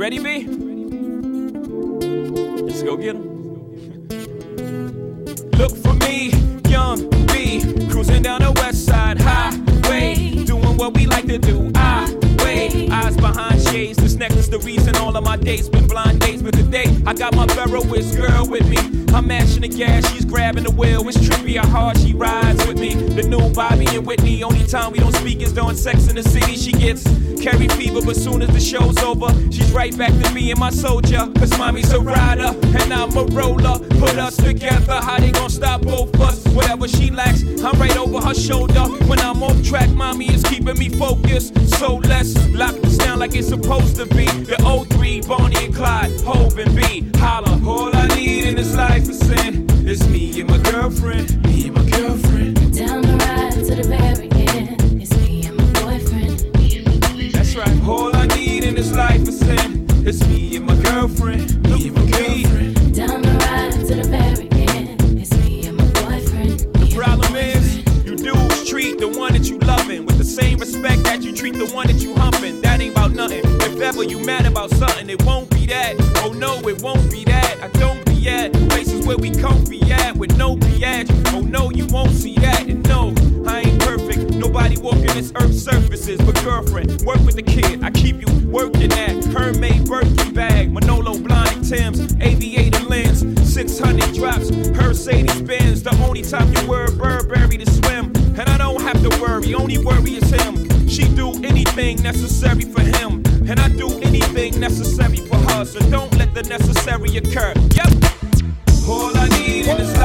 ready, B? Let's go get him. Look for me, young B, cruising down the west side highway, doing what we like to do. I wait, eyes behind shades. This necklace, the reason all of my dates been blind dates. But today, I got my Ferroist girl with me. I'm mashing the gas, she's grabbing the wheel. It's trippy how hard she rides with me. The new Bobby and Whitney. Only time we don't speak is during sex in the city. She gets Carrie fever, but soon as the show's over, she's right back to me and my soldier. Cause mommy's a rider, and I'm a roller. Put us together, how they gon' stop both us? Whatever she lacks, I'm right over her shoulder. When I'm off track, mommy is keeping me focused. So let's lock this down like it's supposed to be. The O3, Bonnie and Clyde, Hove and B. Holla, all I need in this life is sin. It's me and my girlfriend, me and my girlfriend. It's me and my girlfriend. Me and my girlfriend. Down the ride to the end. It's me and my boyfriend. The problem is, you dudes treat the one that you loving with the same respect that you treat the one that you humping. That ain't about nothing. If ever you mad about something, it won't be that. Oh no, it won't be that. I don't be at places where we comfy at with no biatch. Oh no, you won't see that. And no, I ain't perfect. Nobody walking this earth's surfaces. But girlfriend, work with the kid. I keep you working at Birkin bag, Manolo Blahnik Tim's, aviator lens, 600 drops, Mercedes Benz. The only time you wear Burberry to swim, and I don't have to worry. Only worry is him. She do anything necessary for him, and I do anything necessary for her. So don't let the necessary occur. Yep. All I need is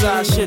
side.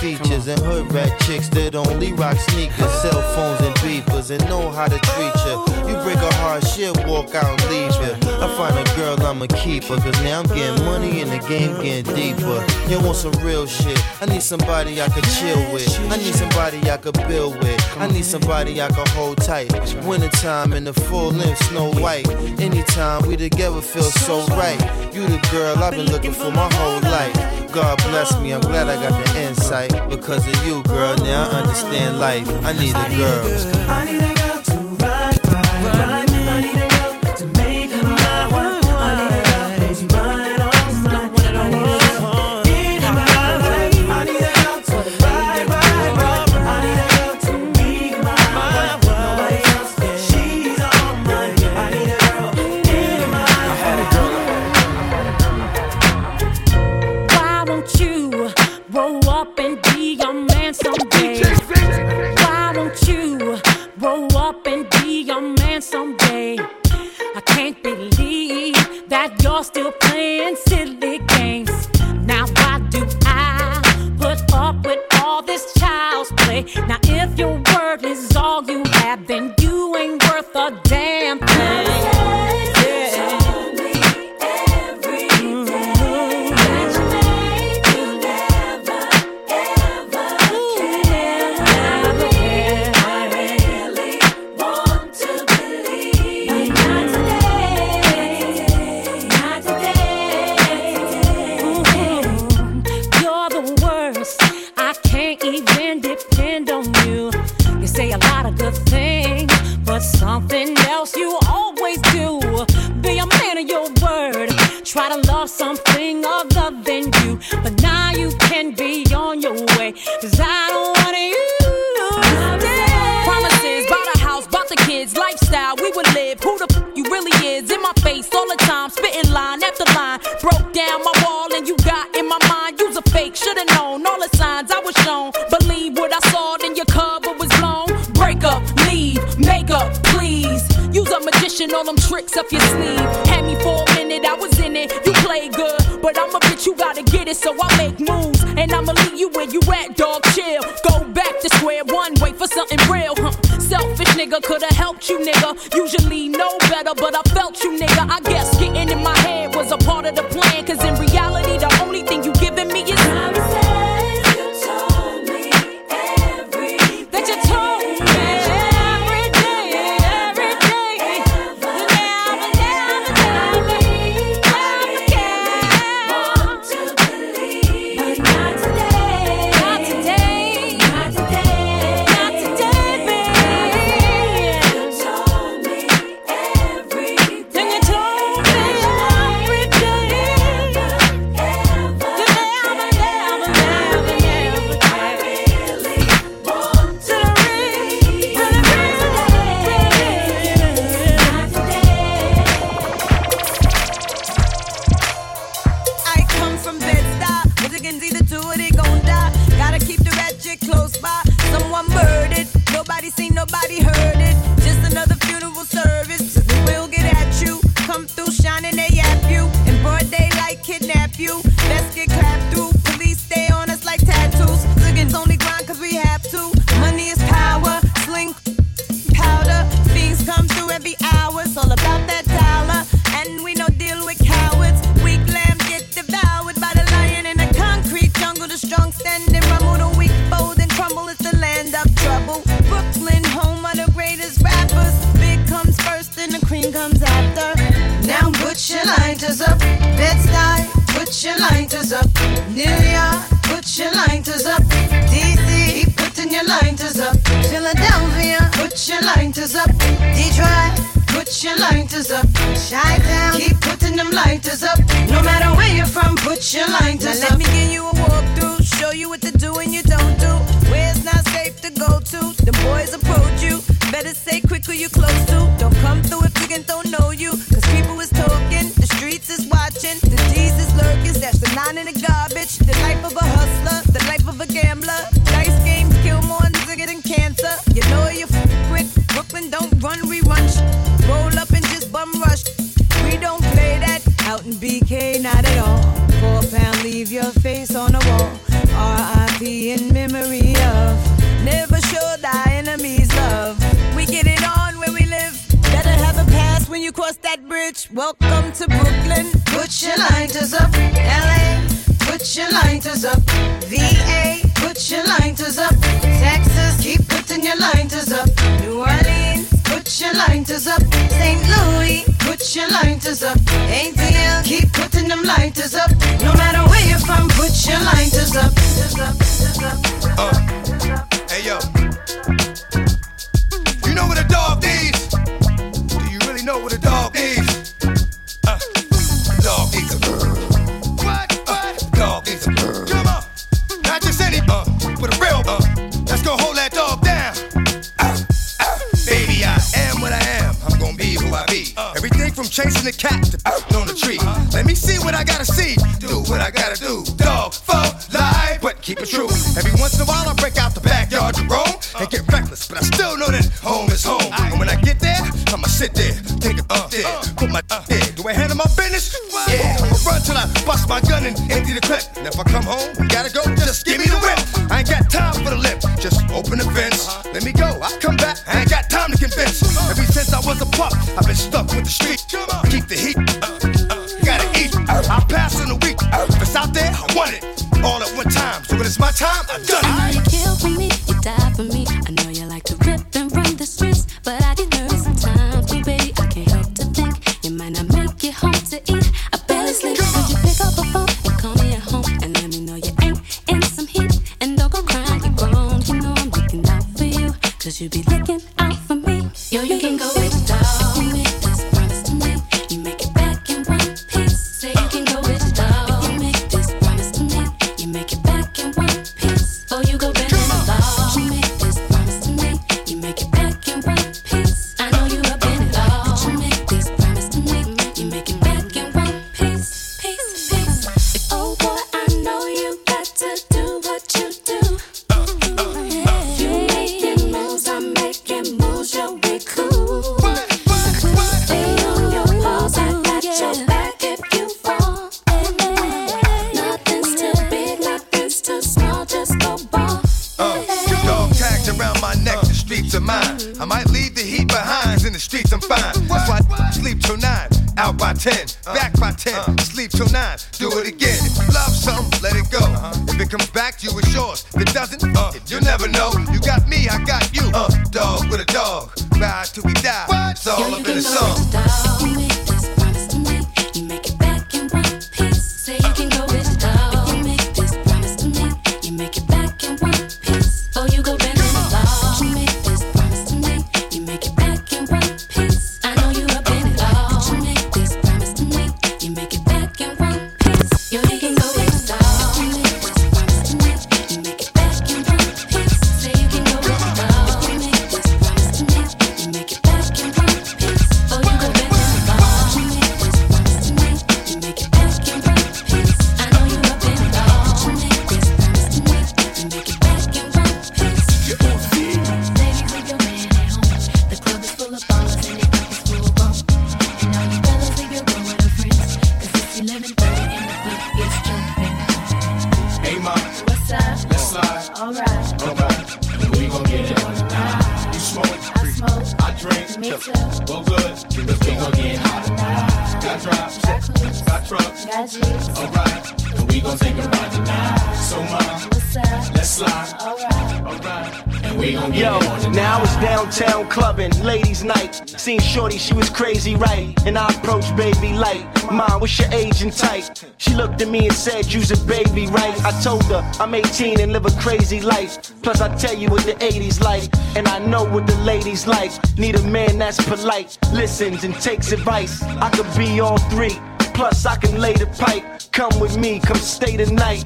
Features, and hood rat chicks that only rock sneakers, cell phones, and beepers, and know how to treat you. You break a heart, she'll walk out and leave you. I find a girl, I'ma keep her, cause now I'm getting money and the game getting deeper. You want some real shit? I need somebody I could chill with. I need somebody I could build with. I need somebody I could hold tight. Wintertime in the full length, snow white. Anytime we together feel so right. You the girl I've been looking for my whole life. God bless me, I'm glad I got the insight. Because of you, girl, now I understand life. I need a girl. I need a girl would live. Who the f- you really is in my face all the time, spitting line after line. Broke down my wall and you got in my mind. You's a fake, should've known all the signs I was shown. Believe what I saw, then your cover was blown. Break up, leave, make up, please. Use a magician, all them tricks up your sleeve. Had me for a minute, I was in it. You play good, but I'm a bitch, you gotta get it, so I make moves. And I'ma leave you where you at, dog. Chill. Go back to square one, wait for something real, nigga could've helped you, nigga. Usually know better, but I felt you, nigga. I guess getting in my lighters up. New York, put your lighters up. DC, keep putting your lighters up. Philadelphia, put your lighters up. Detroit, put your lighters up. Chi-Town. keep putting them lighters up. No matter where you're from, put your lighters now up. Let me give you a walkthrough, show you what to do and you don't do. Where it's not safe to go to? The boys approach you. Better stay quick or you close leave your face on the wall. R.I.P. in memory of. Never show thy enemies love. We get it on where we live. Better have a pass when you cross that bridge. Welcome to Brooklyn. Put your lighters up, L.A. Put your lighters up, V. lighters up, St. Louis. Put your lighters up, ain't deal. Keep putting them lighters up. No matter where you're from, put your lighters up. Uh, hey yo. chasing the cat on the tree. Let me see what I gotta see. some. older. I'm 18 and live a crazy life. Plus, I tell you what the 80s like, and I know what the ladies like. Need a man that's polite, listens and takes advice. I could be all three. Plus, I can lay the pipe. Come with me, come stay the night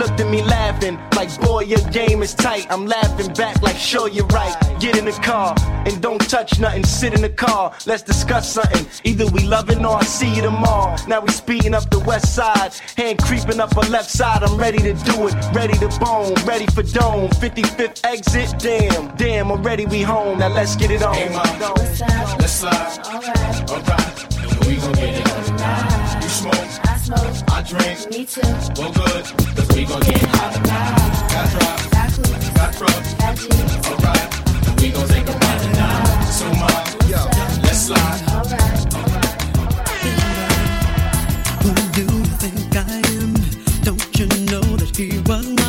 looked at me laughing, like, boy, your game is tight. I'm laughing back, like, sure, you're right. Get in the car and don't touch nothing. Sit in the car, let's discuss something. Either we loving or I see you tomorrow. Now we speeding up the west side, hand creeping up a left side. I'm ready to do it, ready to bone, ready for dome. 55th exit, damn, damn, already we home. Now let's get it on. Hey, Mom, let's slide. Alright. Alright. We gon' get it on tonight. You smoke, I smoke, I drink, me too. Well good, cause we gon' get it hot tonight. Got drops, got clues, got trucks, got jeans. Alright, we gon' take a ride tonight. So much, yo, let's slide. Alright. Who do you think I am? Don't you know that he was?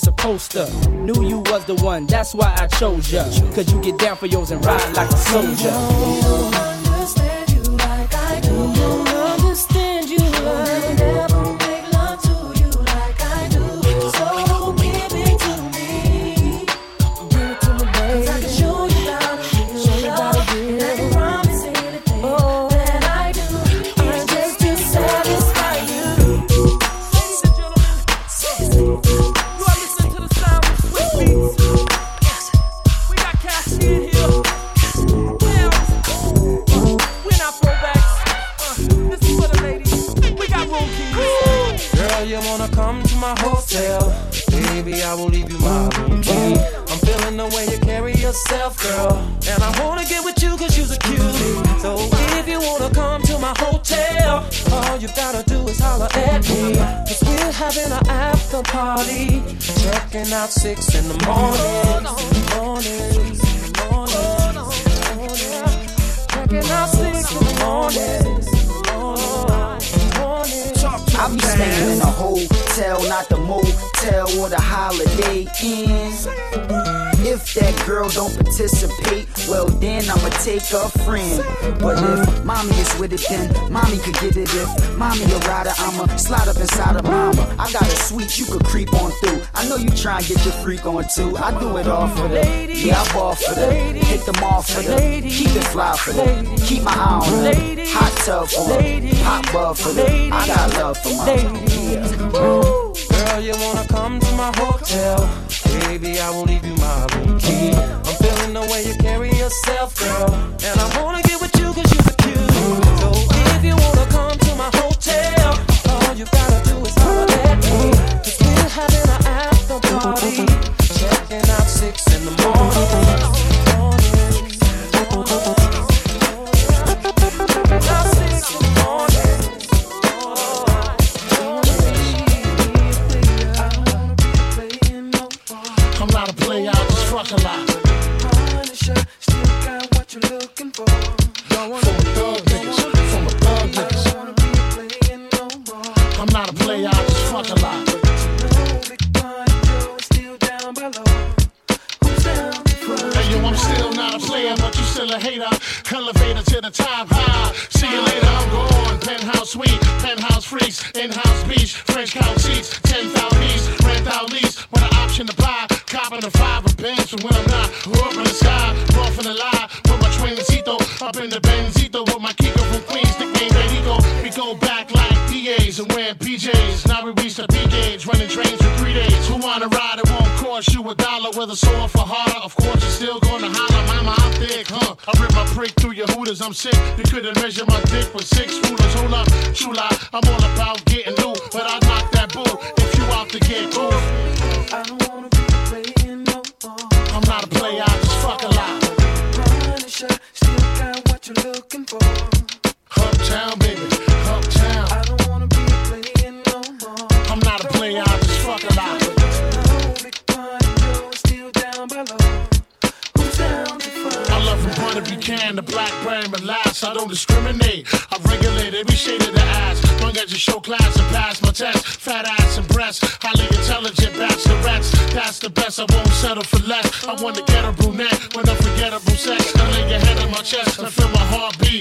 supposed to. Knew you was the one, that's why I chose you. Cause you get down for yours and ride like a soldier. Six in the morning. Morning. Morning. Checking out six in the morning. I be staying in a hotel, not the motel or the holiday inn. If that girl don't participate, well then I'ma take a friend. But if mommy is with it, then mommy could get it. If mommy a rider, I'ma slide up inside of mama. I got a suite you could creep on through. I know you try and get your freak on too. I do it all for the yeah, I ball for the hit them off for the keep it fly for the keep my eye on the hot tub for the hot bub for the I got love for my yeah. Girl, you wanna come to my hotel? Baby, I will leave you my room key. The way you carry yourself, girl. And I wanna get with you cause you're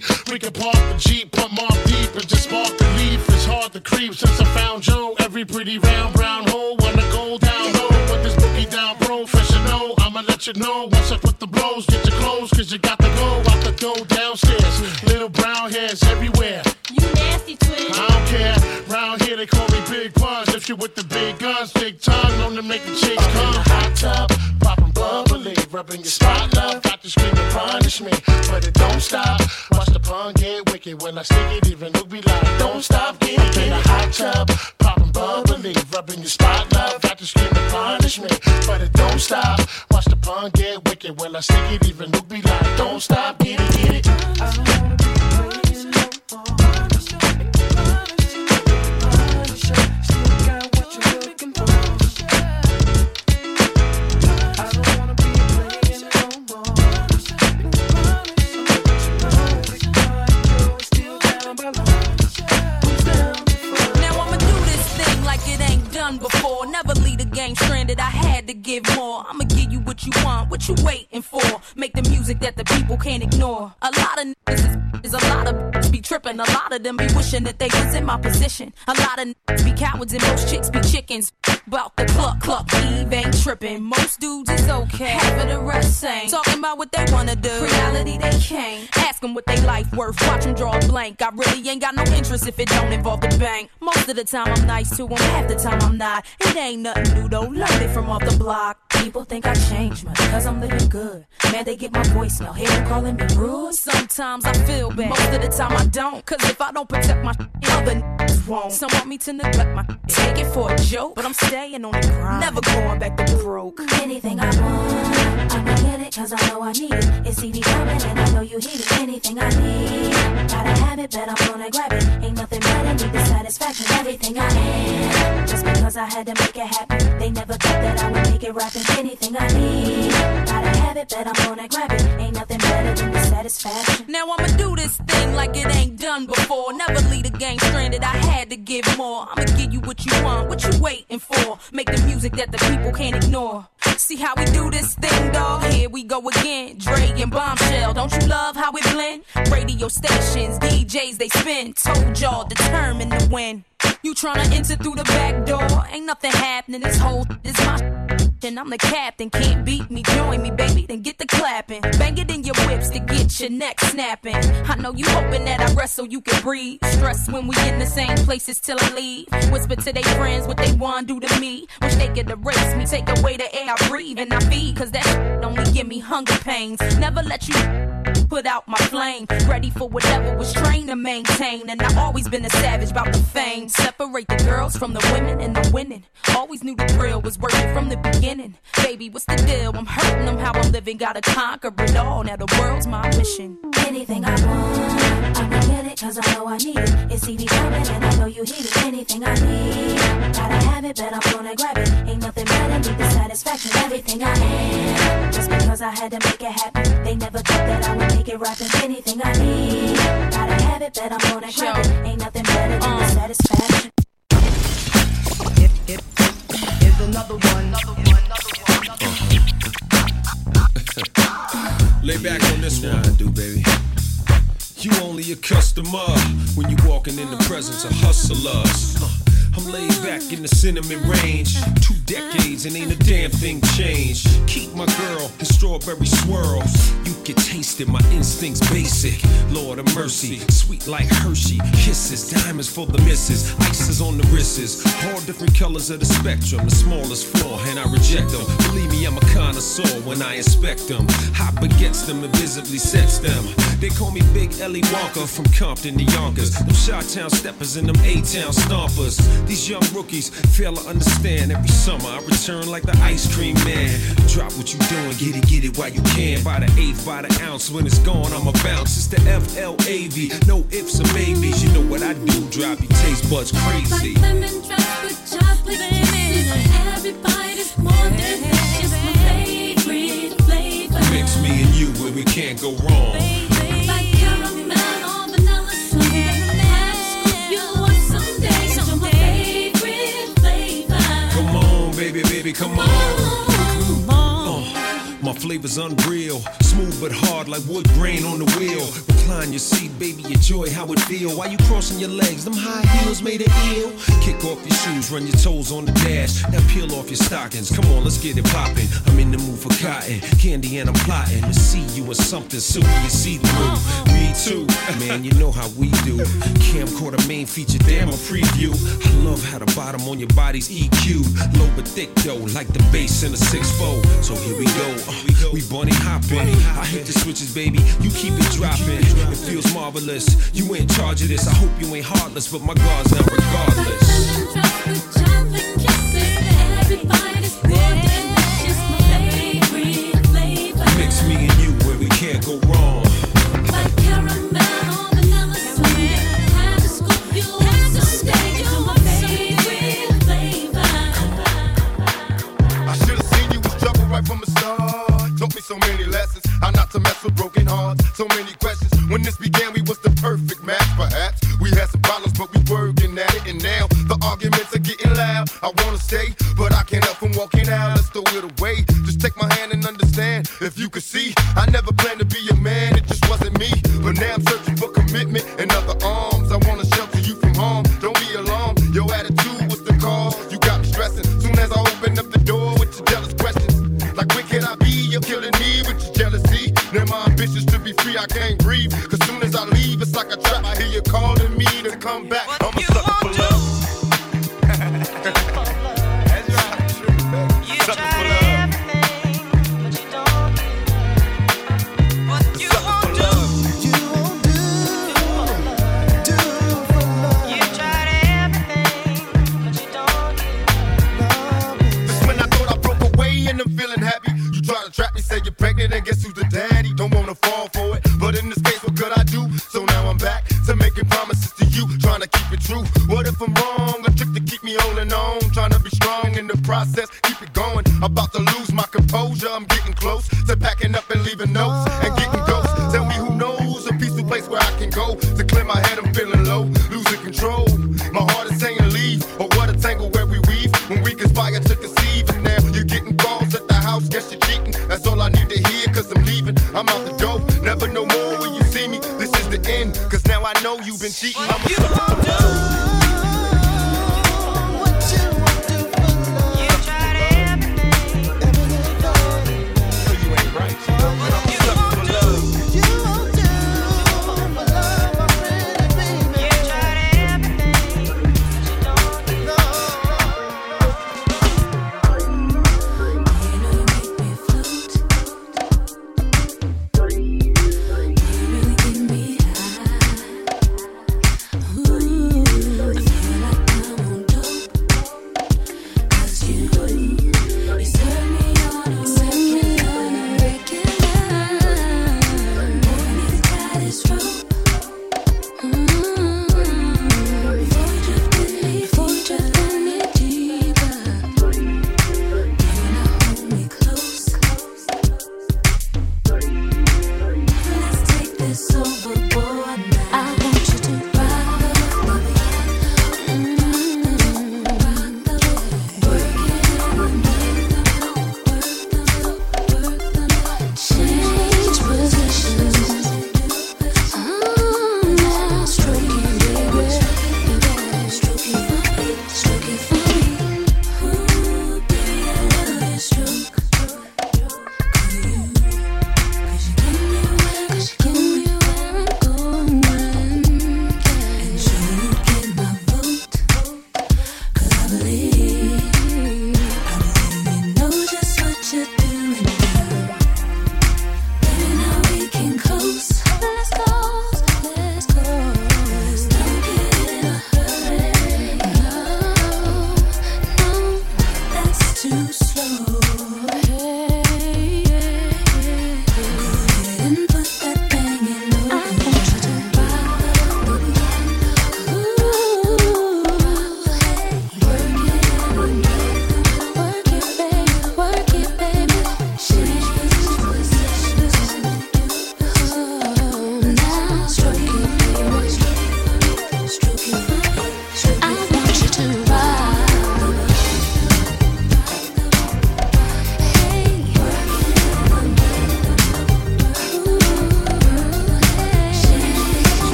heartbeat. We can park the Jeep, put more deep, and just spark the leaf. It's hard to creep since I found Joe. Every pretty round brown hole wanna go down low. Put this boogie down professional. I'ma let you know once I put the blows. Get your clothes, cause you got to go out the door downstairs. Little brown hairs everywhere. You nasty twin. I don't care. Round here they call me Big Puns. If you with the big guns, big tongue, known to make the chicks come. Hot tub, popping bubbly, rubbing your spot love. Got to scream and punish me, but it don't stop. Pun get wicked when I stick it. Even Luke be like, don't stop, get it. In a hot tub, popping bubbly, rubbing your spot love. Got to scream and punish but it don't stop. Watch the pun get wicked when I stick it. Even Luke be like, don't stop, get it, get it. You want, what you waiting for. Make the music that the people can't ignore. A lot of niggas is, is a lot of be tripping. A lot of them be wishing that they was in my position. A lot of niggas be cowards and most chicks be chickens. About the cluck cluck, Eve ain't tripping. Most dudes is okay, half of the rest ain't. Talking about what they wanna do, reality they can't. Ask them what they life worth, watch them draw a blank. I really ain't got no interest if it don't involve the bank. Most of the time I'm nice to them, half the time I'm not. It ain't nothing new though, learned it from off the block. People think I changed much, cause I'm living good. Man, they get my voicemail, hear them calling me rude. Sometimes I feel bad, most of the time I don't. Cause if I don't protect my other niggas won't. Some want me to neglect my take it for a joke, but I'm staying on the grind. Never going back to broke. Anything I want, I'ma get it, cause I know I need it. It's CD coming and I know you need it. Anything I need, gotta have it, bet I'm gonna grab it. Ain't nothing better, need the satisfaction. Everything I am, just because I had to make it happen. They never thought that I would make it rapping. Anything I need, gotta have it, bet I'm gonna grab it. Ain't nothing better than the satisfaction. Now I'ma do this thing like it ain't done before. Never leave the game stranded. I had to give more. I'ma give you what you want, what you waiting for. Make the music that the people can't ignore. See how we do this thing, dog? Here we go again. Dre and Bombshell. Don't you love how we blend? Radio stations, DJs, they spin. Told y'all determined to win. You tryna enter through the back door? Ain't nothing happening. This whole is my and I'm the captain. Can't beat me, join me, baby. Then get the clapping. Bang it in your whips to get your neck snapping. I know you hoping that I wrestle, you can breathe. Stress when we in the same places till I leave. Whisper to their friends what they want to do to me. Wish they could erase me, take away the air I breathe and I feed. Cause that only give me hunger pains. Never let you put out my flame. Ready for whatever was trained to maintain. And I've always been a savage about the fame. Separate the girls from the women and the winning. Always knew the thrill was worth it from the beginning. Baby, what's the deal? I'm hurting them how I'm living. Gotta conquer it all. Now the world's my mission. Anything I want, I'ma get it, cause I know I need it. It's CD coming and I know you need it. Anything I need, gotta have it, but I'm gonna grab it. Ain't nothing better, than the satisfaction. Everything I am, just because I had to make it happen. They never thought that I would make it right, rapping. Anything I need, gotta have it, bet I'm gonna grab it. Ain't nothing better than uh. the satisfaction. Here's another one. Lay back on this one. I do, baby. You only a customer when you walking in the presence of hustlers. I'm laid back in the cinnamon range. Two decades and ain't a damn thing changed. Keep my girl in strawberry swirls. You can taste it, my instincts basic. Lord of mercy, sweet like Hershey. Kisses, diamonds for the misses. Ices on the wrists. All different colors of the spectrum. The smallest flaw, and I reject them. Believe me, I'm a connoisseur when I inspect them. Hot begets them and visibly sets them. They call me Big Ellie Walker from Compton to Yonkers. Them Chi-Town steppers and them A-Town stompers. These young rookies fail to understand. Every summer I return like the ice cream man. Drop what you doing, get it, get it while you can. By the eighth, by the ounce, when it's gone, I'ma bounce. It's the F-L-A-V, no ifs or maybes. You know what I do, drop your taste buds crazy. Lemon drop with chocolate kisses. Every bite is more delicious. My favorite flavor. Mix me and you where we can't go wrong. Baby, come on. Flavor's unreal, smooth but hard like wood grain on the wheel. Recline your seat, baby, enjoy how it feel. While you crossing your legs, them high heels made it ill. Kick off your shoes, run your toes on the dash. Now peel off your stockings. Come on, let's get it poppin'. I'm in the mood for cotton candy, and I'm plotting to see you in something silky and see through. Me too, man. You know how we do. Camcorder main feature, damn a preview. I love how the bottom on your body's EQ, low but thick though, like the bass in a six four. So here we go. Uh, we bunny hopping. I hit the switches, baby. You keep it dropping. It feels marvelous. You in charge of this. I hope you ain't heartless, but my guard's down regardless.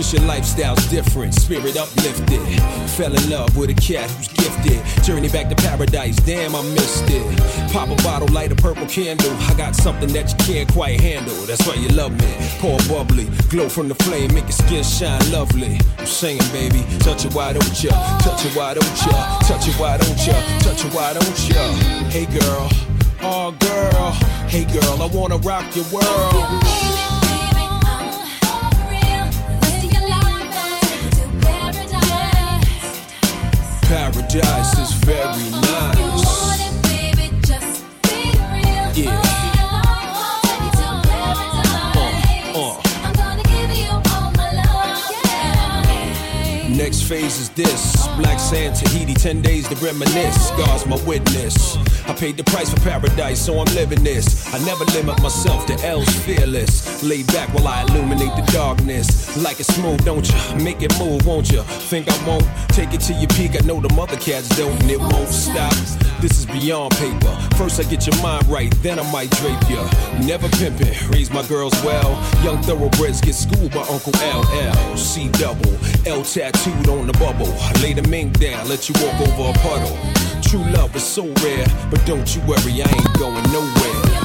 Just your lifestyle's different. Spirit uplifted. Fell in love with a cat who's gifted. Journey back to paradise. Damn, I missed it. Pop a bottle, light a purple candle. I got something that you can't quite handle. That's why you love me. Pour bubbly, glow from the flame, make your skin shine lovely. I'm singing, baby. Touch it, why don't ya? Touch it, why don't ya? Touch it, why don't ya? Touch it, why don't ya? Hey, girl. Oh, girl. Hey, girl, I wanna rock your world. Paradise is very nice. Phase is this. Black sand, Tahiti, 10 days to reminisce. God's my witness. I paid the price for paradise, so I'm living this. I never limit myself to L's fearless. Lay back while I illuminate the darkness. Like it smooth, don't you? Make it move, won't you? Think I won't? Take it to your peak. I know the mother cats don't, and it won't stop. This is beyond paper. First I get your mind right, then I might drape ya. Never pimpin', raise my girls well. Young thoroughbreds get schooled by Uncle LL. C double, L tattooed on the bubble. Lay the mink down, let you walk over a puddle. True love is so rare, but don't you worry, I ain't going nowhere.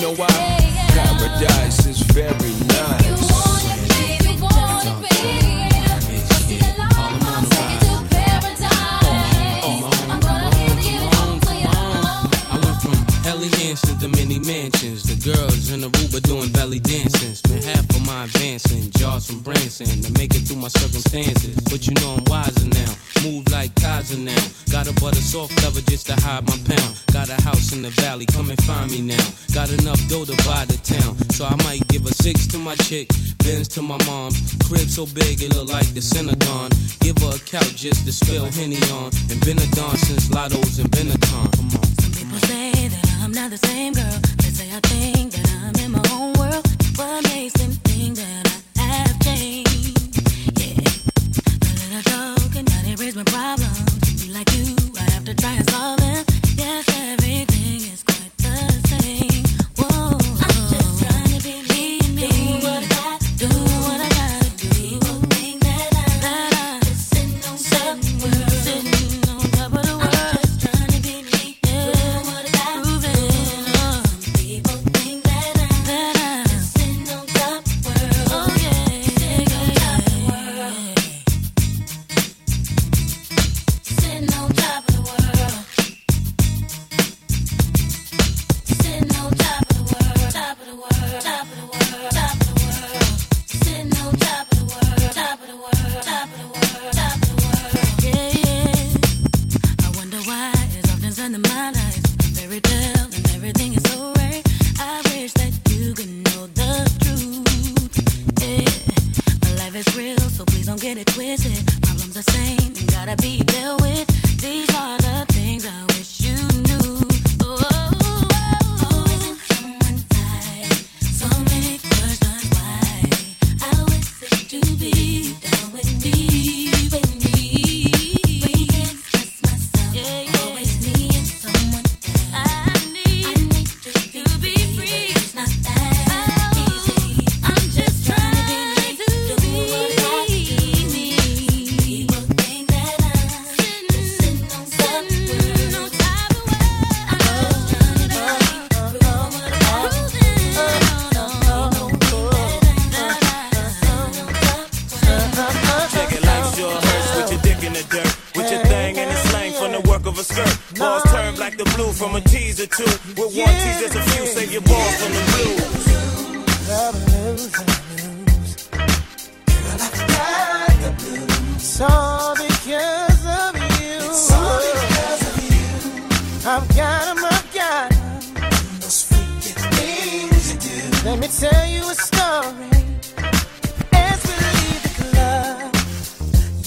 know why? Paradise is very nice. Mansions. Aruba doing belly dancing. Spent half of my advancing. Jars from Branson to make it through my circumstances. But you know I'm wiser now. Move like Kaiser now. Got a butter soft cover just to hide my pound. Got a house in the valley, come and find me now. Got enough dough to buy the town. So I might give a six to my chick, Benz to my mom. Crib so big it look like the Synagogue. Give her a couch just to spill Henny on. And been a dawn since Lotto's and Benetton. Come on. People say that I'm not the same girl. They say I think that I'm in my own world. What makes them think that I have changed? Yeah, a little joke and now raise my problems. Be like you, I have to try and solve them. Yes, everything is quite the same.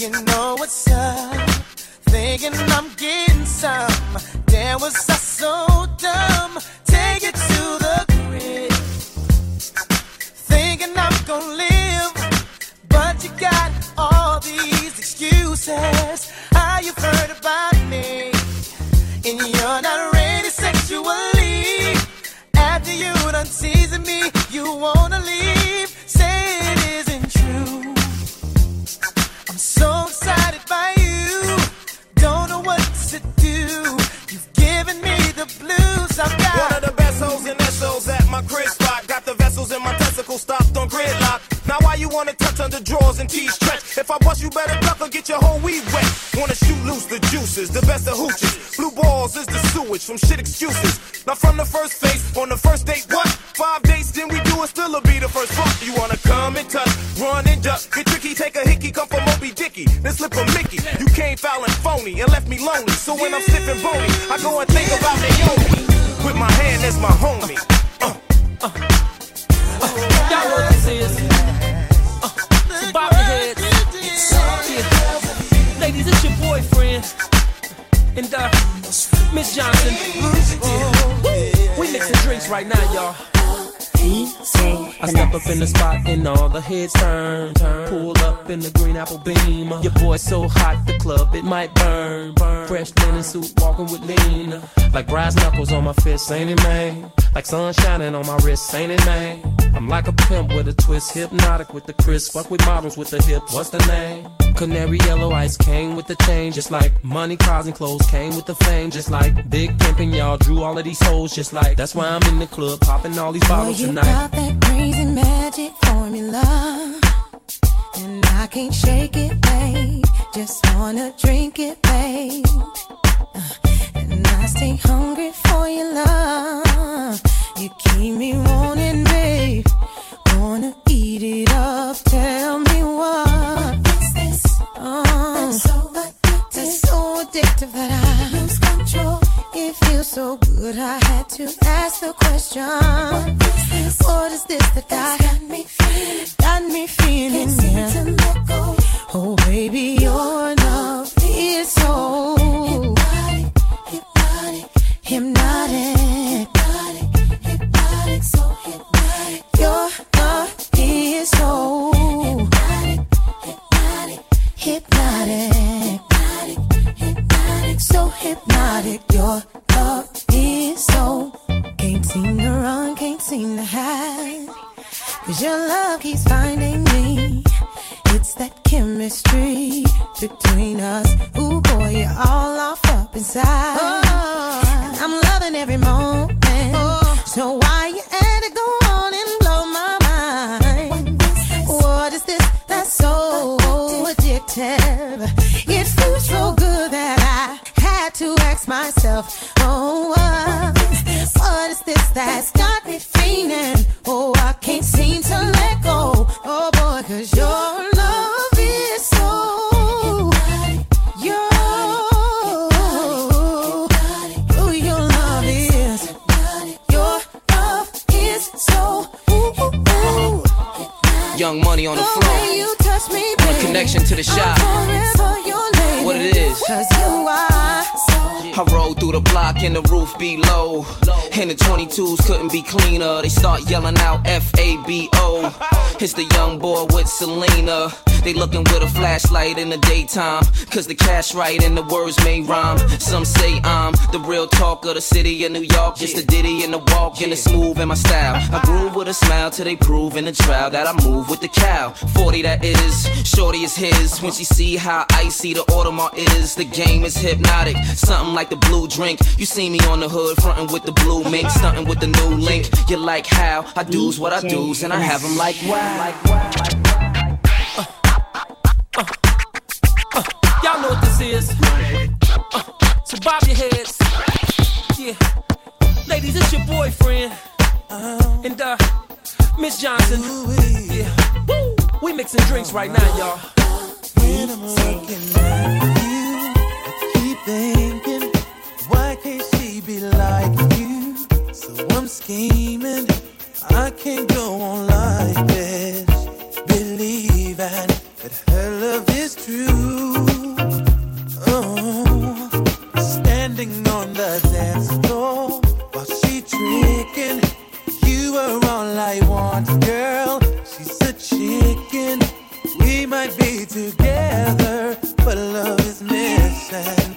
You know what's up. Thinking I'm getting some. Damn, was I so dumb? Take it to the crib. Thinking I'm gonna live. But you got all these excuses. Wanna touch under drawers and tease stretch? If I bust you better duck or get your whole weed wet. Wanna shoot loose the juices, the best of hooches. Blue balls is the sewage from shit excuses. Now from the first face, on the first date, what? Five dates, then we do it, still'll be the first fuck. You wanna come and touch, run and duck. Get tricky, take a hickey, come from Moby Dicky. Then slip a Mickey. You came foul and phony and left me lonely. So when I'm sniffing bony, I go and think about Naomi. With my hand as my homie. Y'all And uh, Miss Johnson. Yeah. We mixing drinks right now, y'all. I step up in the spot and all the heads turn, turn. Pull up in the green apple beam. Your boy so hot, the club it might burn. burn. Fresh linen suit, walking with lean. Like brass knuckles on my fist, ain't it, man? Like sun shining on my wrist, ain't it, man? I'm like a pimp with a twist, hypnotic with the crisp. Fuck with models with the hip, what's the name? Canary yellow ice came with the change, just like money, cars, and clothes came with the fame, just like big pimping. Y'all drew all of these hoes, just like that's why I'm in the club popping all these bottles tonight. got that crazy magic formula. And I can't shake it, babe. Just wanna drink it, babe. Uh, And I stay hungry for your love. You keep me wanting, babe. Wanna eat it up. Tell me what is this? Oh, that's so addictive. That's so addictive that I lose control. It feels so good. I had to ask the question. This that I roof be low. And the 22s couldn't be cleaner. They start yelling out F A B O. It's the young boy with Selena. They looking with a flashlight in the daytime. Cause the cash right and the words may rhyme. Some say I'm the real talk of the city of New York. Just a ditty and a walk and a smooth in my style. I groove with a smile till they prove in the trial that I move with the cow. 40 that is, shorty is his. When she see how icy the Audemars is, the game is hypnotic. Something like the blue drink. You see me on the hood, frontin' with the blue mink, stuntin' with the new link. You like how I do's what I do's, and I have them like wow. Like wow. Y'all know what this is. Uh, so bob your heads. Yeah. Ladies, it's your boyfriend. And uh, Miss Johnson. Yeah. Woo. We mixing drinks right now, y'all. When I'm looking at you, I keep thinking, why can't she be like you? So I'm scheming, I can't go on like this. Believing that her love is true. Standing on the dance floor while she tricking. You are all I want, girl. She's a chicken. We might be together, but love is missing.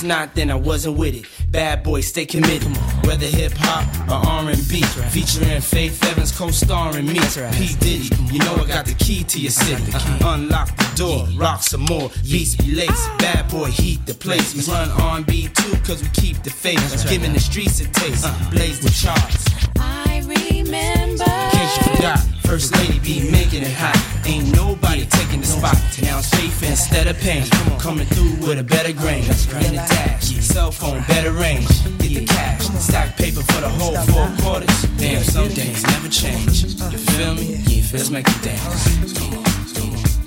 It's not, then I wasn't with it. Bad boy, stay committed. Whether hip hop or R&B, featuring Faith Evans co-starring me. P Diddy, you know I got the key to your city. Uh-huh. Unlock the door, rock some more, beats be laced. Bad boy, heat the place. We run R&B too, cause we keep the faith. Giving the streets a taste, blaze the charts. I remember. In case you forgot, First Lady be making it hot. Ain't nobody taking the spot. Now it's faith instead of pain. Coming through with a better grain. In the dash, cell phone, better range. Get the cash, stack paper for the whole four quarters. Damn, some things never change. You feel me? Yeah, let's make it dance. Come on, come on.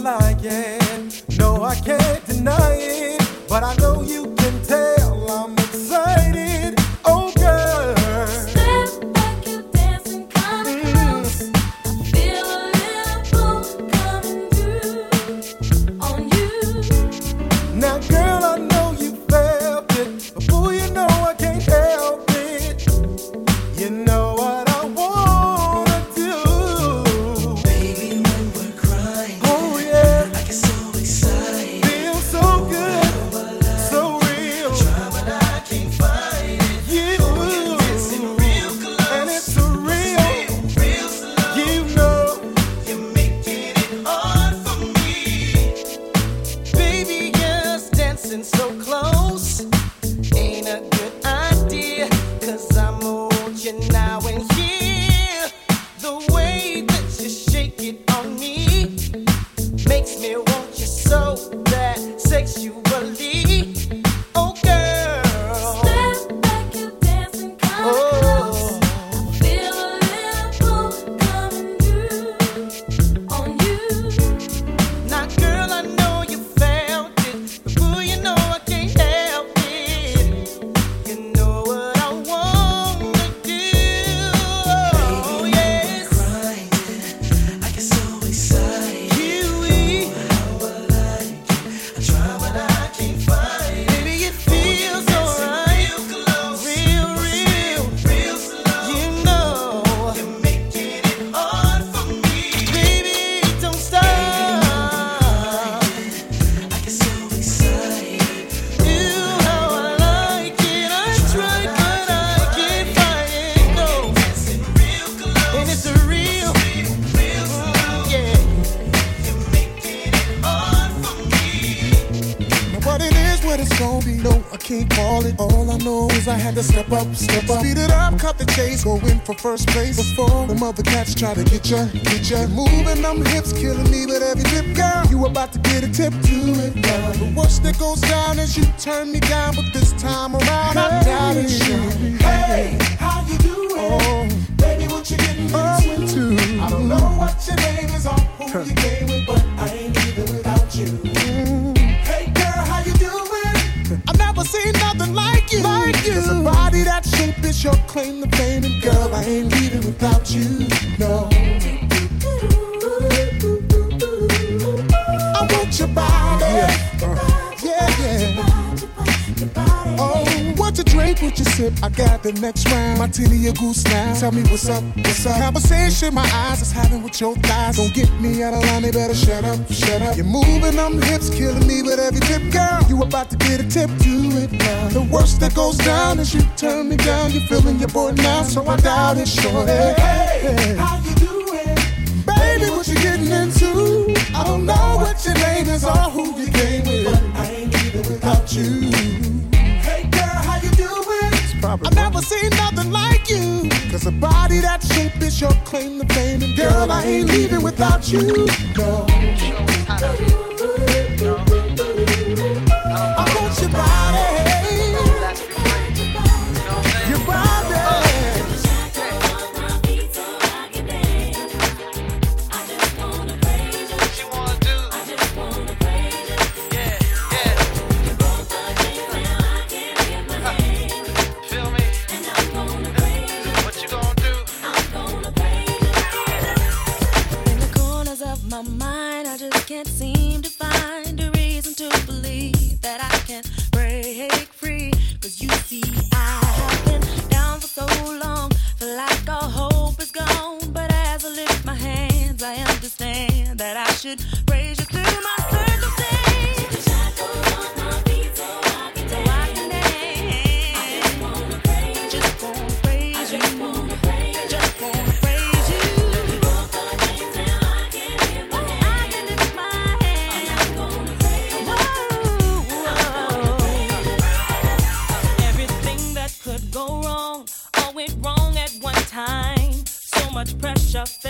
Like it. First place. Before the mother cats try to get ya, get ya. Moving them hips, killing me with every dip, girl. You about to get a tip, do it now. The worst that goes down is you turn me down, but this what you sip? I got the next round. My Martini or goose now. Tell me what's up, what's up. Conversation my eyes is having with your thighs. Don't get me out of line, they better shut up, shut up. You're moving them hips, killing me with every tip, girl. You about to get a tip, do it now. The worst that goes down is you turn me down. You're feeling your boy now, so I doubt it, shorty. Hey, how you doing? Baby, what you getting into? I don't know what your name is or who you came with. I ain't leaving without you. I've never seen nothing like you. Cause a body that shape is your claim to fame. And girl, I ain't leaving without you. No. Pressure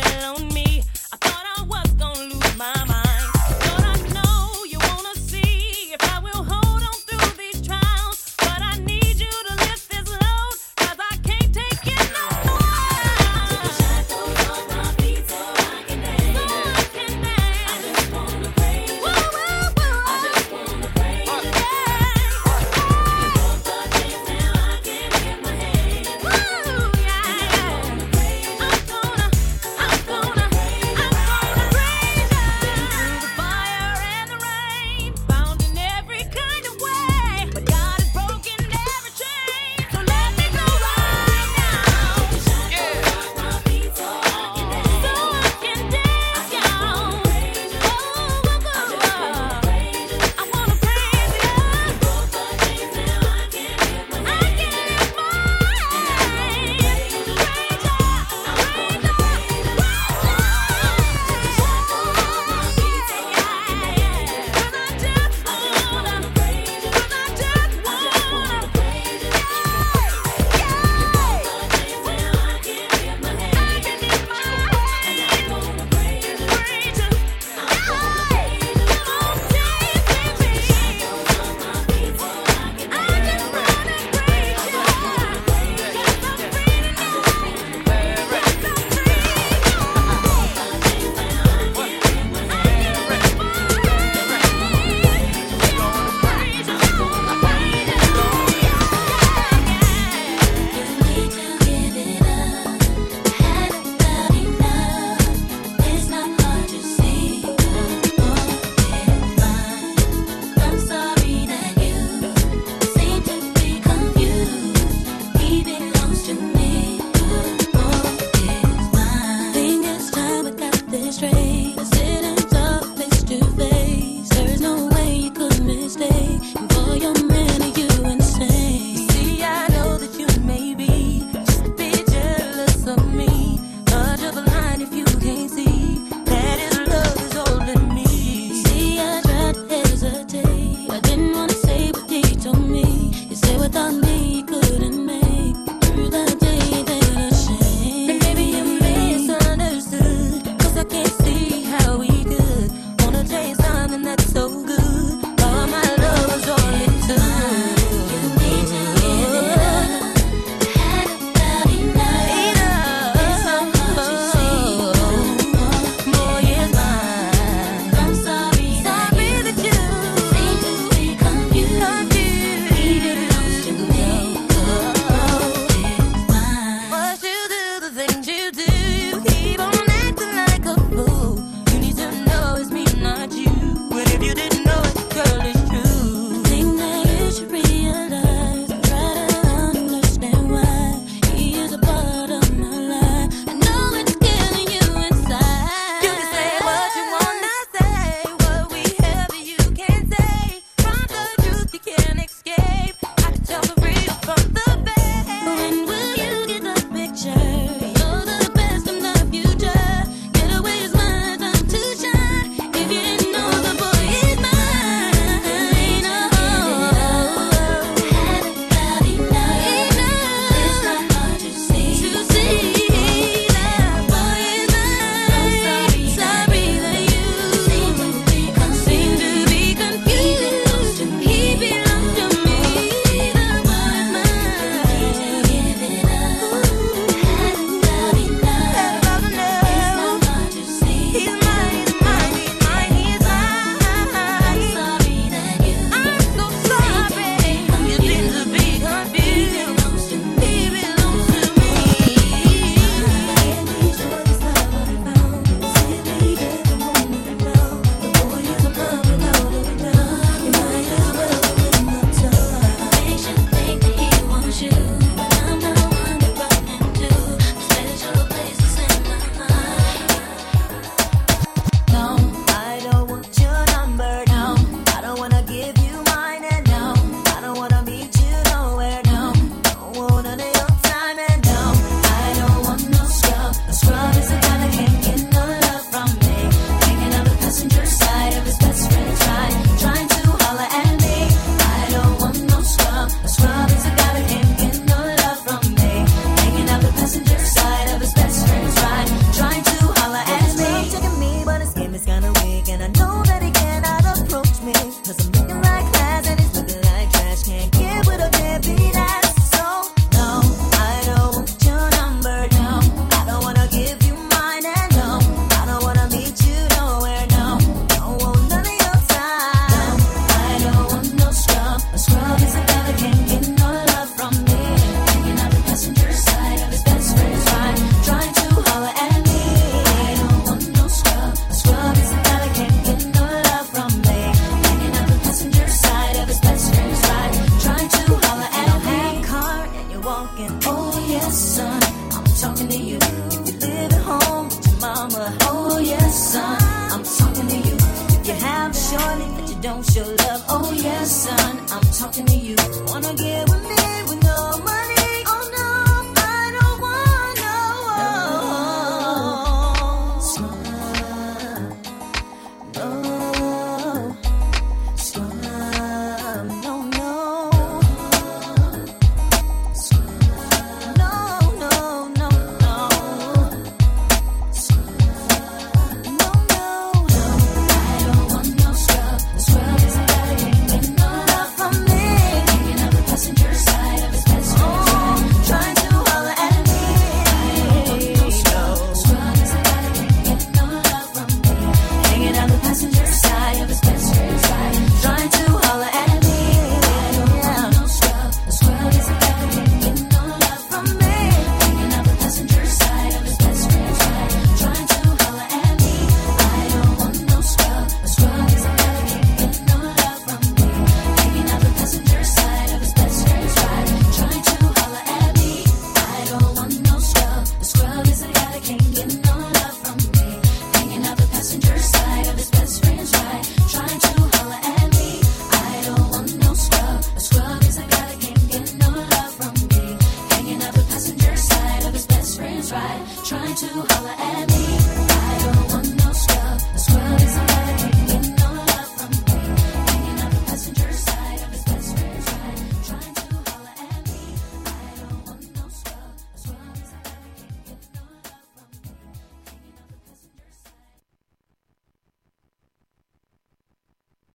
talking. Oh yes, son, I'm talking to you. If you live at home with your mama. Oh yes, son, I'm talking to you. If you have surely, but you don't show love. Oh yes, son, I'm talking to you. Wanna get with me?